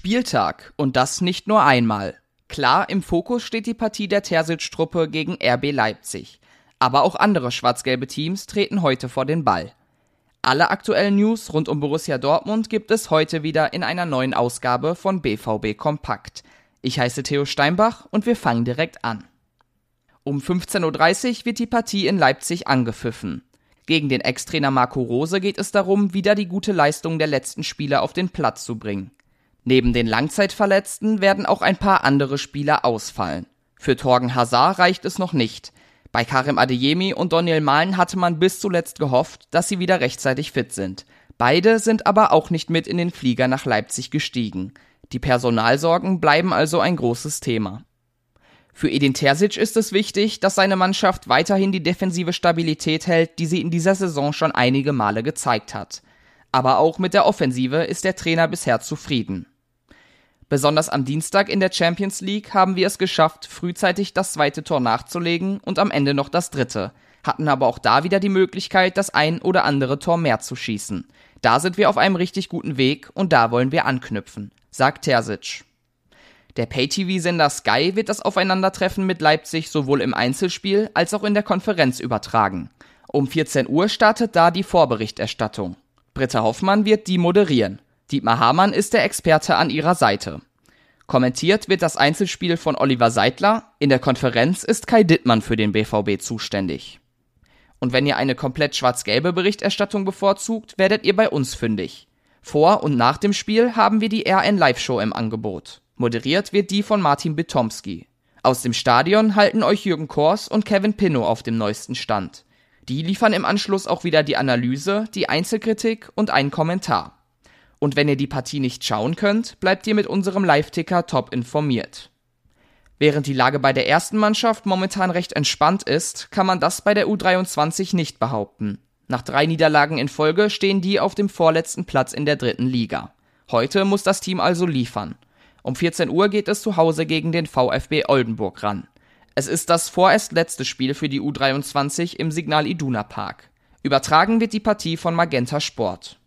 Spieltag und das nicht nur einmal. Klar, im Fokus steht die Partie der Terzic-Truppe gegen RB Leipzig. Aber auch andere schwarz-gelbe Teams treten heute vor den Ball. Alle aktuellen News rund um Borussia Dortmund gibt es heute wieder in einer neuen Ausgabe von BVB Kompakt. Ich heiße Theo Steinbach und wir fangen direkt an. Um 15.30 Uhr wird die Partie in Leipzig angepfiffen. Gegen den Ex-Trainer Marco Rose geht es darum, wieder die gute Leistung der letzten Spieler auf den Platz zu bringen. Neben den Langzeitverletzten werden auch ein paar andere Spieler ausfallen. Für Torgen Hazard reicht es noch nicht. Bei Karim Adeyemi und Daniel Mahlen hatte man bis zuletzt gehofft, dass sie wieder rechtzeitig fit sind. Beide sind aber auch nicht mit in den Flieger nach Leipzig gestiegen. Die Personalsorgen bleiben also ein großes Thema. Für Edin Terzic ist es wichtig, dass seine Mannschaft weiterhin die defensive Stabilität hält, die sie in dieser Saison schon einige Male gezeigt hat. Aber auch mit der Offensive ist der Trainer bisher zufrieden. Besonders am Dienstag in der Champions League haben wir es geschafft, frühzeitig das zweite Tor nachzulegen und am Ende noch das dritte, hatten aber auch da wieder die Möglichkeit, das ein oder andere Tor mehr zu schießen. Da sind wir auf einem richtig guten Weg und da wollen wir anknüpfen, sagt Terzic. Der Pay-TV-Sender Sky wird das Aufeinandertreffen mit Leipzig sowohl im Einzelspiel als auch in der Konferenz übertragen. Um 14 Uhr startet da die Vorberichterstattung. Britta Hoffmann wird die moderieren. Dietmar Hamann ist der Experte an ihrer Seite. Kommentiert wird das Einzelspiel von Oliver Seidler, in der Konferenz ist Kai Dittmann für den BVB zuständig. Und wenn ihr eine komplett schwarz-gelbe Berichterstattung bevorzugt, werdet ihr bei uns fündig. Vor und nach dem Spiel haben wir die RN Live-Show im Angebot. Moderiert wird die von Martin Bitomski. Aus dem Stadion halten euch Jürgen Kors und Kevin Pinnow auf dem neuesten Stand. Die liefern im Anschluss auch wieder die Analyse, die Einzelkritik und einen Kommentar. Und wenn ihr die Partie nicht schauen könnt, bleibt ihr mit unserem Live-Ticker top informiert. Während die Lage bei der ersten Mannschaft momentan recht entspannt ist, kann man das bei der U23 nicht behaupten. Nach drei Niederlagen in Folge stehen die auf dem vorletzten Platz in der dritten Liga. Heute muss das Team also liefern. Um 14 Uhr geht es zu Hause gegen den VfB Oldenburg ran. Es ist das vorerst letzte Spiel für die U23 im Signal Iduna Park. Übertragen wird die Partie von Magenta Sport.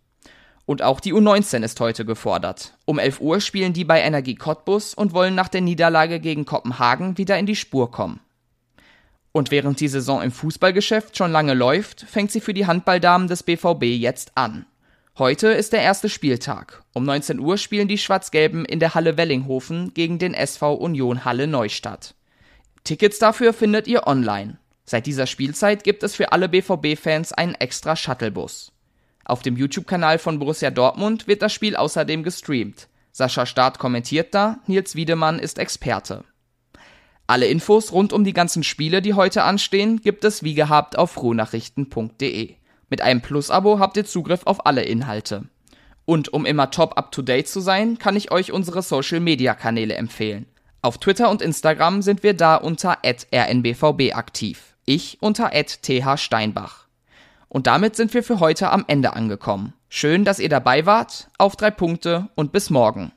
Und auch die U19 ist heute gefordert. Um 11 Uhr spielen die bei Energie Cottbus und wollen nach der Niederlage gegen Kopenhagen wieder in die Spur kommen. Und während die Saison im Fußballgeschäft schon lange läuft, fängt sie für die Handballdamen des BVB jetzt an. Heute ist der erste Spieltag. Um 19 Uhr spielen die Schwarz-Gelben in der Halle Wellinghofen gegen den SV Union Halle Neustadt. Tickets dafür findet ihr online. Seit dieser Spielzeit gibt es für alle BVB-Fans einen extra Shuttlebus. Auf dem YouTube-Kanal von Borussia Dortmund wird das Spiel außerdem gestreamt. Sascha Staat kommentiert da, Nils Wiedemann ist Experte. Alle Infos rund um die ganzen Spiele, die heute anstehen, gibt es wie gehabt auf frohnachrichten.de. Mit einem Plus-Abo habt ihr Zugriff auf alle Inhalte. Und um immer top up-to-date zu sein, kann ich euch unsere Social-Media-Kanäle empfehlen. Auf Twitter und Instagram sind wir da unter rnbvb aktiv. Ich unter thsteinbach. Und damit sind wir für heute am Ende angekommen. Schön, dass ihr dabei wart. Auf drei Punkte und bis morgen.